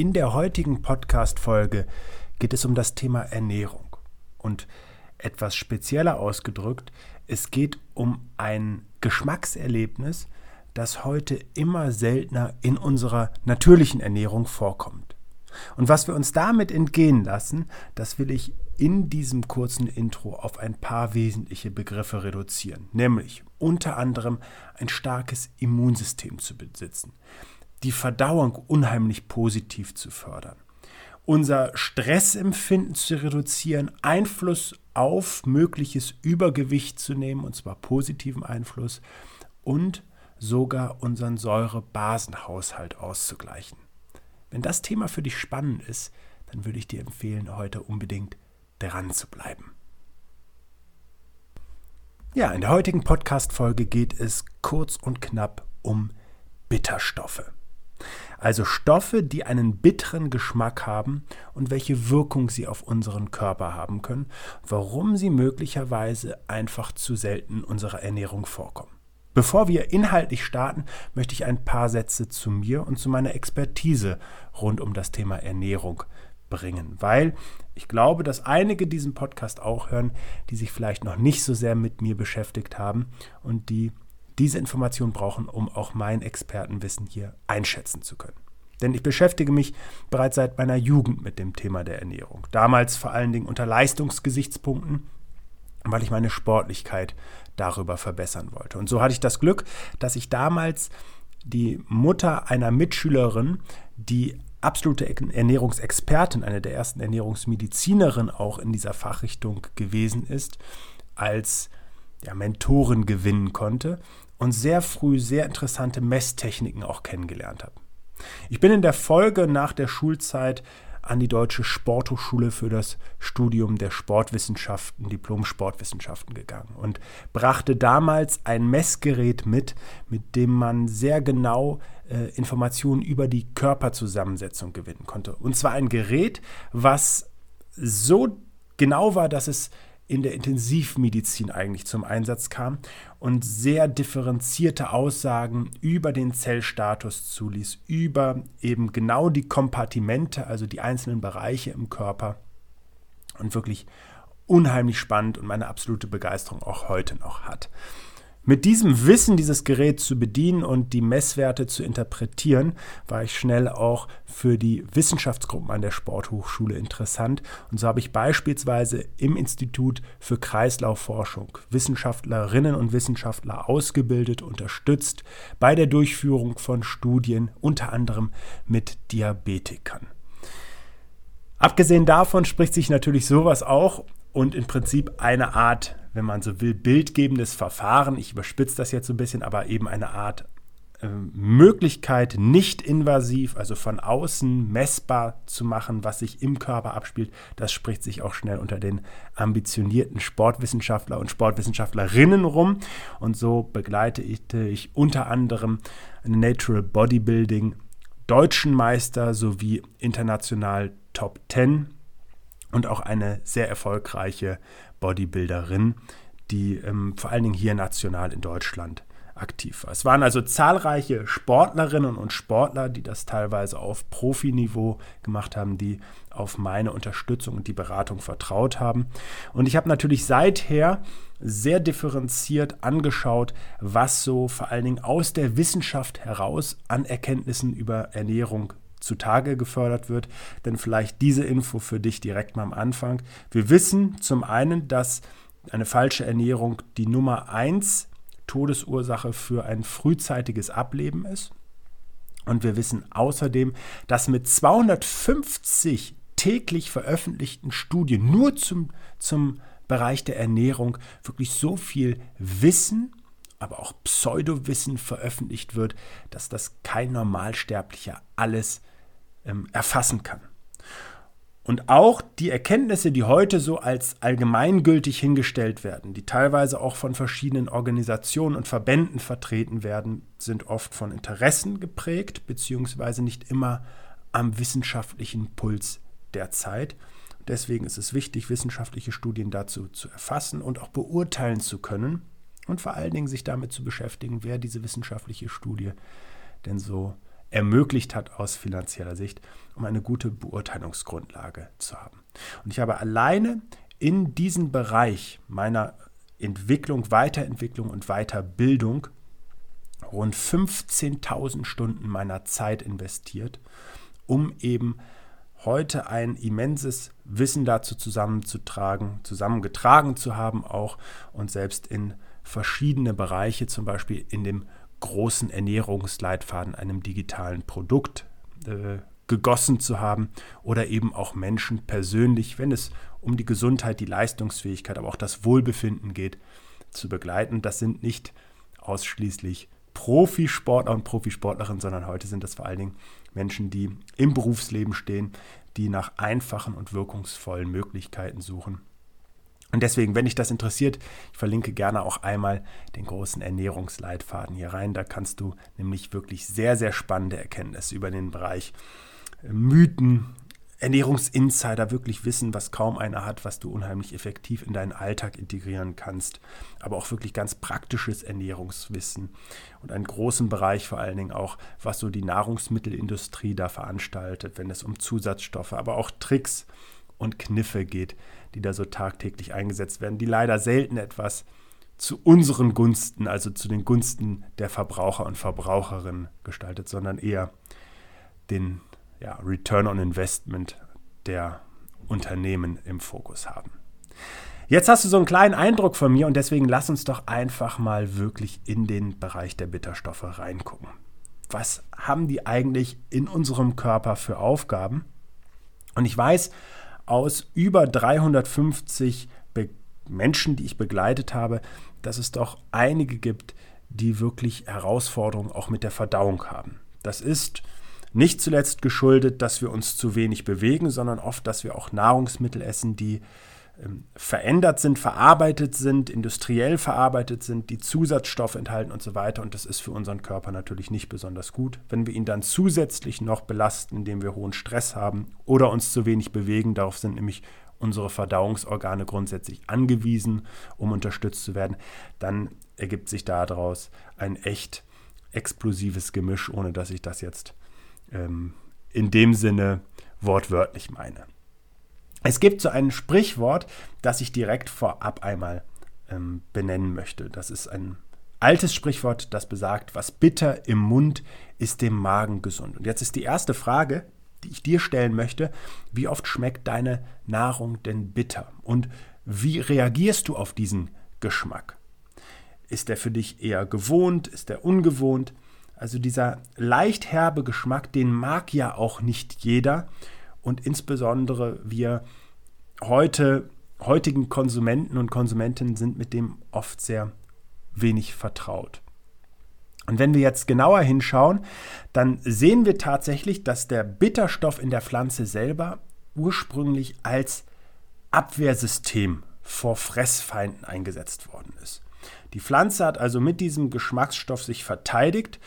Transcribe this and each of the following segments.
In der heutigen Podcast-Folge geht es um das Thema Ernährung. Und etwas spezieller ausgedrückt, es geht um ein Geschmackserlebnis, das heute immer seltener in unserer natürlichen Ernährung vorkommt. Und was wir uns damit entgehen lassen, das will ich in diesem kurzen Intro auf ein paar wesentliche Begriffe reduzieren, nämlich unter anderem ein starkes Immunsystem zu besitzen, die Verdauung unheimlich positiv zu fördern, unser Stressempfinden zu reduzieren, Einfluss auf mögliches Übergewicht zu nehmen, und zwar positiven Einfluss, und sogar unseren Säurebasenhaushalt auszugleichen. Wenn das Thema für dich spannend ist, dann würde ich dir empfehlen, heute unbedingt dran zu bleiben. Ja, in der heutigen Podcast-Folge geht es kurz und knapp um Bitterstoffe. Also Stoffe, die einen bitteren Geschmack haben und welche Wirkung sie auf unseren Körper haben können, warum sie möglicherweise einfach zu selten in unserer Ernährung vorkommen. Bevor wir inhaltlich starten, möchte ich ein paar Sätze zu mir und zu meiner Expertise rund um das Thema Ernährung bringen, weil ich glaube, dass einige diesen Podcast auch hören, die sich vielleicht noch nicht so sehr mit mir beschäftigt haben und die diese Information brauchen, um auch mein Expertenwissen hier einschätzen zu können. Denn ich beschäftige mich bereits seit meiner Jugend mit dem Thema der Ernährung. Damals vor allen Dingen unter Leistungsgesichtspunkten, weil ich meine Sportlichkeit darüber verbessern wollte. Und so hatte ich das Glück, dass ich damals die Mutter einer Mitschülerin, die absolute Ernährungsexpertin, eine der ersten Ernährungsmedizinerinnen auch in dieser Fachrichtung gewesen ist, als ja, Mentorin gewinnen konnte und sehr früh sehr interessante Messtechniken auch kennengelernt habe. Ich bin in der Folge nach der Schulzeit an die Deutsche Sporthochschule für das Studium der Sportwissenschaften, Diplom-Sportwissenschaften gegangen und brachte damals ein Messgerät mit, mit dem man sehr genau äh, Informationen über die Körperzusammensetzung gewinnen konnte. Und zwar ein Gerät, was so genau war, dass es in der Intensivmedizin eigentlich zum Einsatz kam und sehr differenzierte Aussagen über den Zellstatus zuließ, über eben genau die Kompartimente, also die einzelnen Bereiche im Körper und wirklich unheimlich spannend und meine absolute Begeisterung auch heute noch hat. Mit diesem Wissen, dieses Gerät zu bedienen und die Messwerte zu interpretieren, war ich schnell auch für die Wissenschaftsgruppen an der Sporthochschule interessant. Und so habe ich beispielsweise im Institut für Kreislaufforschung Wissenschaftlerinnen und Wissenschaftler ausgebildet, unterstützt bei der Durchführung von Studien, unter anderem mit Diabetikern. Abgesehen davon spricht sich natürlich sowas auch und im Prinzip eine Art wenn man so will, bildgebendes Verfahren. Ich überspitze das jetzt so ein bisschen, aber eben eine Art äh, Möglichkeit, nicht invasiv, also von außen messbar zu machen, was sich im Körper abspielt. Das spricht sich auch schnell unter den ambitionierten Sportwissenschaftler und Sportwissenschaftlerinnen rum. Und so begleite ich unter anderem Natural Bodybuilding deutschen Meister sowie international Top 10 und auch eine sehr erfolgreiche Bodybuilderin, die ähm, vor allen Dingen hier national in Deutschland aktiv war. Es waren also zahlreiche Sportlerinnen und Sportler, die das teilweise auf Profiniveau gemacht haben, die auf meine Unterstützung und die Beratung vertraut haben. Und ich habe natürlich seither sehr differenziert angeschaut, was so vor allen Dingen aus der Wissenschaft heraus an Erkenntnissen über Ernährung zutage gefördert wird. Denn vielleicht diese Info für dich direkt mal am Anfang. Wir wissen zum einen, dass eine falsche Ernährung die Nummer 1 Todesursache für ein frühzeitiges Ableben ist. Und wir wissen außerdem, dass mit 250 täglich veröffentlichten Studien nur zum, zum Bereich der Ernährung wirklich so viel Wissen aber auch Pseudowissen veröffentlicht wird, dass das kein Normalsterblicher alles ähm, erfassen kann. Und auch die Erkenntnisse, die heute so als allgemeingültig hingestellt werden, die teilweise auch von verschiedenen Organisationen und Verbänden vertreten werden, sind oft von Interessen geprägt, beziehungsweise nicht immer am wissenschaftlichen Puls der Zeit. Deswegen ist es wichtig, wissenschaftliche Studien dazu zu erfassen und auch beurteilen zu können und vor allen Dingen sich damit zu beschäftigen, wer diese wissenschaftliche Studie denn so ermöglicht hat aus finanzieller Sicht, um eine gute Beurteilungsgrundlage zu haben. Und ich habe alleine in diesen Bereich meiner Entwicklung, Weiterentwicklung und Weiterbildung rund 15.000 Stunden meiner Zeit investiert, um eben heute ein immenses Wissen dazu zusammenzutragen, zusammengetragen zu haben auch und selbst in verschiedene Bereiche, zum Beispiel in dem großen Ernährungsleitfaden, einem digitalen Produkt äh, gegossen zu haben oder eben auch Menschen persönlich, wenn es um die Gesundheit, die Leistungsfähigkeit, aber auch das Wohlbefinden geht, zu begleiten. Das sind nicht ausschließlich Profisportler und Profisportlerinnen, sondern heute sind das vor allen Dingen Menschen, die im Berufsleben stehen, die nach einfachen und wirkungsvollen Möglichkeiten suchen. Und deswegen, wenn dich das interessiert, ich verlinke gerne auch einmal den großen Ernährungsleitfaden hier rein. Da kannst du nämlich wirklich sehr, sehr spannende Erkenntnisse über den Bereich Mythen, Ernährungsinsider wirklich wissen, was kaum einer hat, was du unheimlich effektiv in deinen Alltag integrieren kannst, aber auch wirklich ganz praktisches Ernährungswissen und einen großen Bereich vor allen Dingen auch, was so die Nahrungsmittelindustrie da veranstaltet, wenn es um Zusatzstoffe, aber auch Tricks und Kniffe geht, die da so tagtäglich eingesetzt werden, die leider selten etwas zu unseren Gunsten, also zu den Gunsten der Verbraucher und Verbraucherinnen gestaltet, sondern eher den ja, Return on Investment der Unternehmen im Fokus haben. Jetzt hast du so einen kleinen Eindruck von mir und deswegen lass uns doch einfach mal wirklich in den Bereich der Bitterstoffe reingucken. Was haben die eigentlich in unserem Körper für Aufgaben? Und ich weiß aus über 350 Be Menschen, die ich begleitet habe, dass es doch einige gibt, die wirklich Herausforderungen auch mit der Verdauung haben. Das ist nicht zuletzt geschuldet, dass wir uns zu wenig bewegen, sondern oft, dass wir auch Nahrungsmittel essen, die verändert sind, verarbeitet sind, industriell verarbeitet sind, die Zusatzstoffe enthalten und so weiter. Und das ist für unseren Körper natürlich nicht besonders gut. Wenn wir ihn dann zusätzlich noch belasten, indem wir hohen Stress haben oder uns zu wenig bewegen, darauf sind nämlich unsere Verdauungsorgane grundsätzlich angewiesen, um unterstützt zu werden, dann ergibt sich daraus ein echt explosives Gemisch, ohne dass ich das jetzt ähm, in dem Sinne wortwörtlich meine. Es gibt so ein Sprichwort, das ich direkt vorab einmal ähm, benennen möchte. Das ist ein altes Sprichwort, das besagt, was bitter im Mund ist dem Magen gesund. Und jetzt ist die erste Frage, die ich dir stellen möchte, wie oft schmeckt deine Nahrung denn bitter? Und wie reagierst du auf diesen Geschmack? Ist der für dich eher gewohnt? Ist der ungewohnt? Also dieser leicht herbe Geschmack, den mag ja auch nicht jeder. Und insbesondere wir heute, heutigen Konsumenten und Konsumentinnen sind mit dem oft sehr wenig vertraut. Und wenn wir jetzt genauer hinschauen, dann sehen wir tatsächlich, dass der Bitterstoff in der Pflanze selber ursprünglich als Abwehrsystem vor Fressfeinden eingesetzt worden ist. Die Pflanze hat also mit diesem Geschmacksstoff sich verteidigt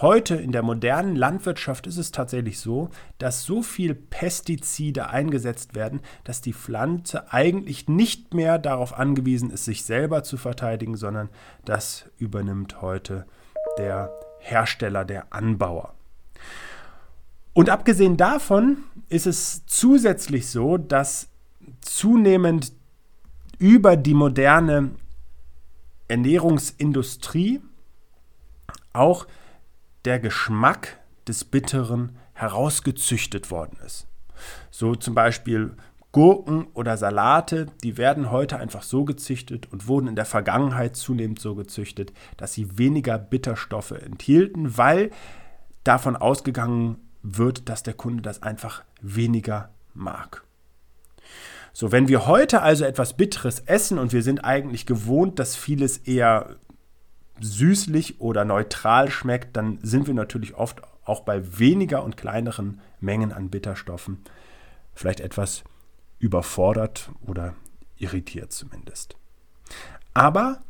Heute in der modernen Landwirtschaft ist es tatsächlich so, dass so viel Pestizide eingesetzt werden, dass die Pflanze eigentlich nicht mehr darauf angewiesen ist, sich selber zu verteidigen, sondern das übernimmt heute der Hersteller, der Anbauer. Und abgesehen davon ist es zusätzlich so, dass zunehmend über die moderne Ernährungsindustrie auch der Geschmack des Bitteren herausgezüchtet worden ist. So zum Beispiel Gurken oder Salate, die werden heute einfach so gezüchtet und wurden in der Vergangenheit zunehmend so gezüchtet, dass sie weniger Bitterstoffe enthielten, weil davon ausgegangen wird, dass der Kunde das einfach weniger mag. So, wenn wir heute also etwas Bitteres essen und wir sind eigentlich gewohnt, dass vieles eher süßlich oder neutral schmeckt, dann sind wir natürlich oft auch bei weniger und kleineren Mengen an Bitterstoffen vielleicht etwas überfordert oder irritiert zumindest. Aber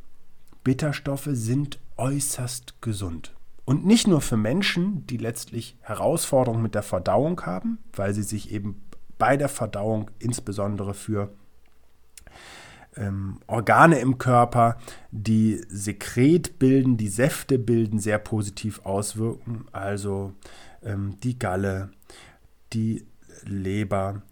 Bitterstoffe sind äußerst gesund. Und nicht nur für Menschen, die letztlich Herausforderungen mit der Verdauung haben, weil sie sich eben bei der Verdauung insbesondere für ähm, Organe im Körper, die Sekret bilden, die Säfte bilden, sehr positiv auswirken. Also ähm, die Galle, die Leber,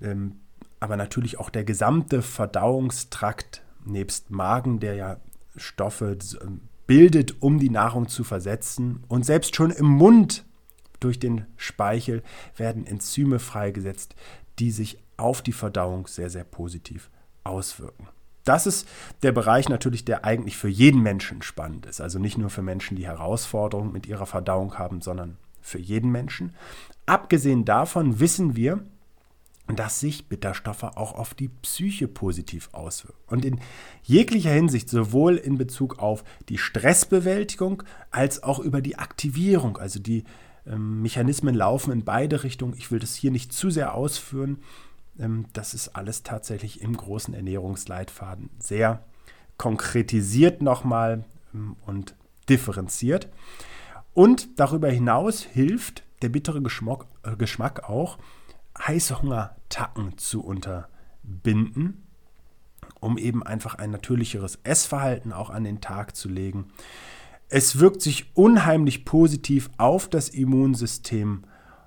ähm, aber natürlich auch der gesamte Verdauungstrakt nebst Magen, der ja Stoffe ähm, bildet, um die Nahrung zu versetzen. Und selbst schon im Mund durch den Speichel werden Enzyme freigesetzt, die sich auf die Verdauung sehr, sehr positiv auswirken. Das ist der Bereich natürlich, der eigentlich für jeden Menschen spannend ist. Also nicht nur für Menschen, die Herausforderungen mit ihrer Verdauung haben, sondern für jeden Menschen. Abgesehen davon wissen wir, dass sich Bitterstoffe auch auf die Psyche positiv auswirken. Und in jeglicher Hinsicht, sowohl in Bezug auf die Stressbewältigung als auch über die Aktivierung. Also die ähm, Mechanismen laufen in beide Richtungen. Ich will das hier nicht zu sehr ausführen. Ähm, das ist alles tatsächlich im großen Ernährungsleitfaden sehr konkretisiert nochmal ähm, und differenziert. Und darüber hinaus hilft der bittere Geschmack, äh, Geschmack auch, Heißhungertacken zu unterbinden, um eben einfach ein natürlicheres Essverhalten auch an den Tag zu legen. Es wirkt sich unheimlich positiv auf das Immunsystem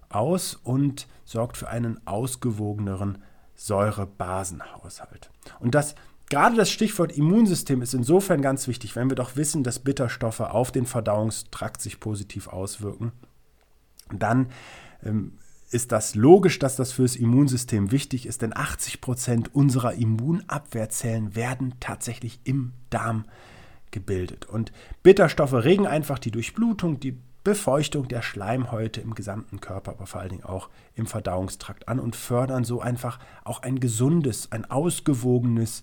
aus und sorgt für einen ausgewogeneren Säurebasenhaushalt. Und das gerade das Stichwort Immunsystem ist insofern ganz wichtig, wenn wir doch wissen, dass Bitterstoffe auf den Verdauungstrakt sich positiv auswirken. Dann ähm, ist das logisch, dass das fürs Immunsystem wichtig ist, denn 80 Prozent unserer Immunabwehrzellen werden tatsächlich im Darm gebildet. Und Bitterstoffe regen einfach die Durchblutung, die Befeuchtung der Schleimhäute im gesamten Körper, aber vor allen Dingen auch im Verdauungstrakt an und fördern so einfach auch ein gesundes, ein ausgewogenes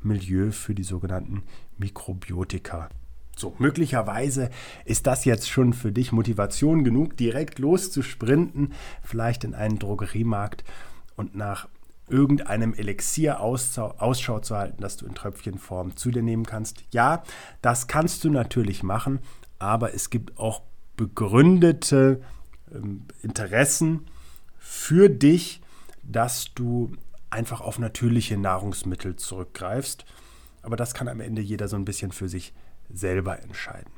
Milieu für die sogenannten Mikrobiotika so, möglicherweise ist das jetzt schon für dich Motivation genug, direkt loszusprinten, vielleicht in einen Drogeriemarkt und nach irgendeinem Elixier Ausschau zu halten, das du in Tröpfchenform zu dir nehmen kannst. Ja, das kannst du natürlich machen, aber es gibt auch begründete ähm, Interessen für dich, dass du einfach auf natürliche Nahrungsmittel zurückgreifst. Aber das kann am Ende jeder so ein bisschen für sich selber entscheiden.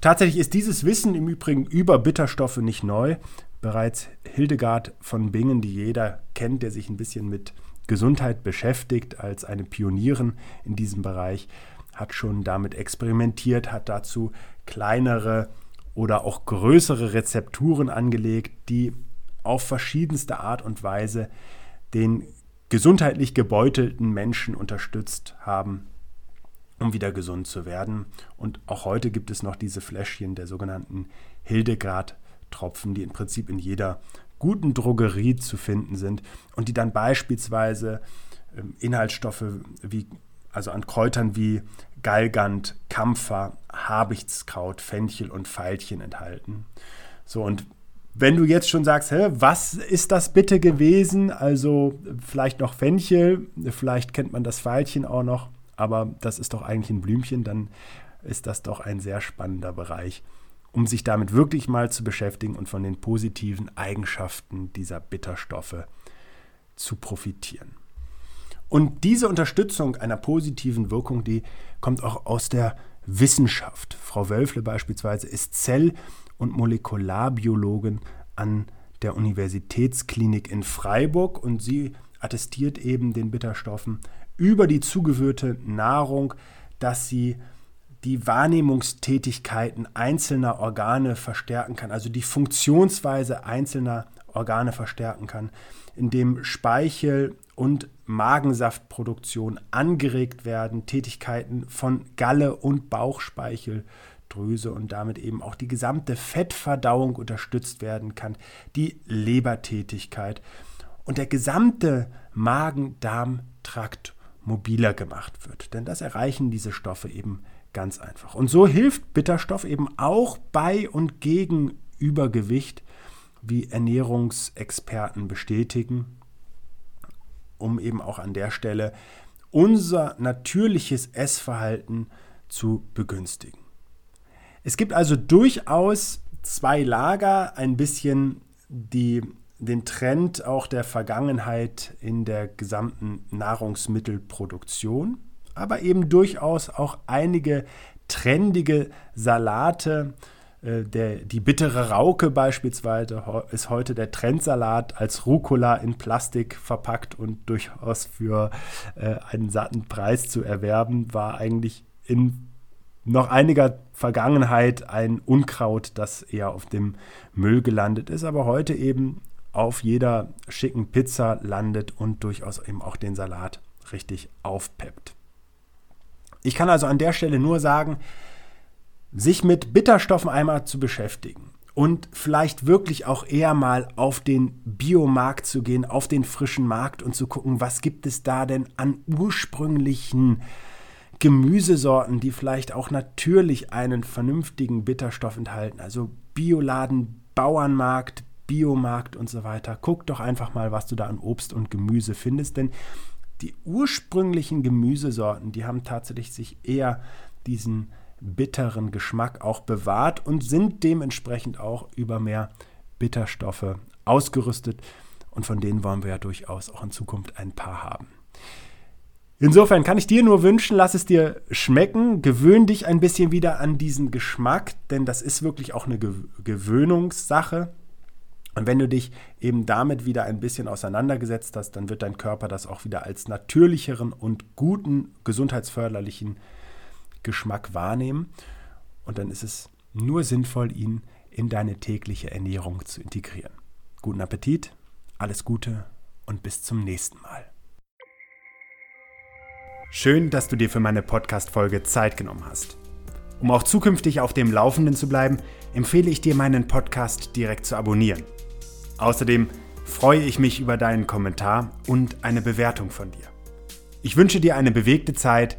Tatsächlich ist dieses Wissen im Übrigen über Bitterstoffe nicht neu. Bereits Hildegard von Bingen, die jeder kennt, der sich ein bisschen mit Gesundheit beschäftigt, als eine Pionierin in diesem Bereich, hat schon damit experimentiert, hat dazu kleinere oder auch größere Rezepturen angelegt, die auf verschiedenste Art und Weise den gesundheitlich gebeutelten Menschen unterstützt haben, um wieder gesund zu werden. Und auch heute gibt es noch diese Fläschchen der sogenannten Hildegard-Tropfen, die im Prinzip in jeder guten Drogerie zu finden sind und die dann beispielsweise ähm, Inhaltsstoffe wie also an Kräutern wie Galgant, Kampfer, Habichtskraut, Fenchel und Veilchen enthalten. So und wenn du jetzt schon sagst, hä, was ist das bitte gewesen? Also vielleicht noch Fenchel, vielleicht kennt man das Veilchen auch noch aber das ist doch eigentlich ein Blümchen, dann ist das doch ein sehr spannender Bereich, um sich damit wirklich mal zu beschäftigen und von den positiven Eigenschaften dieser Bitterstoffe zu profitieren. Und diese Unterstützung einer positiven Wirkung, die kommt auch aus der Wissenschaft. Frau Wölfle beispielsweise ist Zell- und Molekularbiologin an der Universitätsklinik in Freiburg und sie attestiert eben den Bitterstoffen über die zugeführte Nahrung, dass sie die Wahrnehmungstätigkeiten einzelner Organe verstärken kann, also die Funktionsweise einzelner Organe verstärken kann, indem Speichel und Magensaftproduktion angeregt werden, Tätigkeiten von Galle und Bauchspeicheldrüse und damit eben auch die gesamte Fettverdauung unterstützt werden kann, die Lebertätigkeit und der gesamte Magen-Darm-Trakt mobiler gemacht wird. Denn das erreichen diese Stoffe eben ganz einfach. Und so hilft Bitterstoff eben auch bei und gegen Übergewicht, wie Ernährungsexperten bestätigen, um eben auch an der Stelle unser natürliches Essverhalten zu begünstigen. Es gibt also durchaus zwei Lager, ein bisschen die den Trend auch der Vergangenheit in der gesamten Nahrungsmittelproduktion, aber eben durchaus auch einige trendige Salate, der, die bittere Rauke beispielsweise ist heute der Trendsalat als Rucola in Plastik verpackt und durchaus für äh, einen satten Preis zu erwerben, war eigentlich in noch einiger Vergangenheit ein Unkraut, das eher auf dem Müll gelandet ist, aber heute eben auf jeder schicken Pizza landet und durchaus eben auch den Salat richtig aufpeppt. Ich kann also an der Stelle nur sagen, sich mit Bitterstoffen einmal zu beschäftigen und vielleicht wirklich auch eher mal auf den Biomarkt zu gehen, auf den frischen Markt und zu gucken, was gibt es da denn an ursprünglichen Gemüsesorten, die vielleicht auch natürlich einen vernünftigen Bitterstoff enthalten. Also Bioladen, Bauernmarkt, Biomarkt und so weiter. Guck doch einfach mal, was du da an Obst und Gemüse findest, denn die ursprünglichen Gemüsesorten, die haben tatsächlich sich eher diesen bitteren Geschmack auch bewahrt und sind dementsprechend auch über mehr Bitterstoffe ausgerüstet. Und von denen wollen wir ja durchaus auch in Zukunft ein paar haben. Insofern kann ich dir nur wünschen, lass es dir schmecken, gewöhn dich ein bisschen wieder an diesen Geschmack, denn das ist wirklich auch eine Gewöhnungssache. Und wenn du dich eben damit wieder ein bisschen auseinandergesetzt hast, dann wird dein Körper das auch wieder als natürlicheren und guten, gesundheitsförderlichen Geschmack wahrnehmen. Und dann ist es nur sinnvoll, ihn in deine tägliche Ernährung zu integrieren. Guten Appetit, alles Gute und bis zum nächsten Mal. Schön, dass du dir für meine Podcast-Folge Zeit genommen hast. Um auch zukünftig auf dem Laufenden zu bleiben, empfehle ich dir, meinen Podcast direkt zu abonnieren. Außerdem freue ich mich über deinen Kommentar und eine Bewertung von dir. Ich wünsche dir eine bewegte Zeit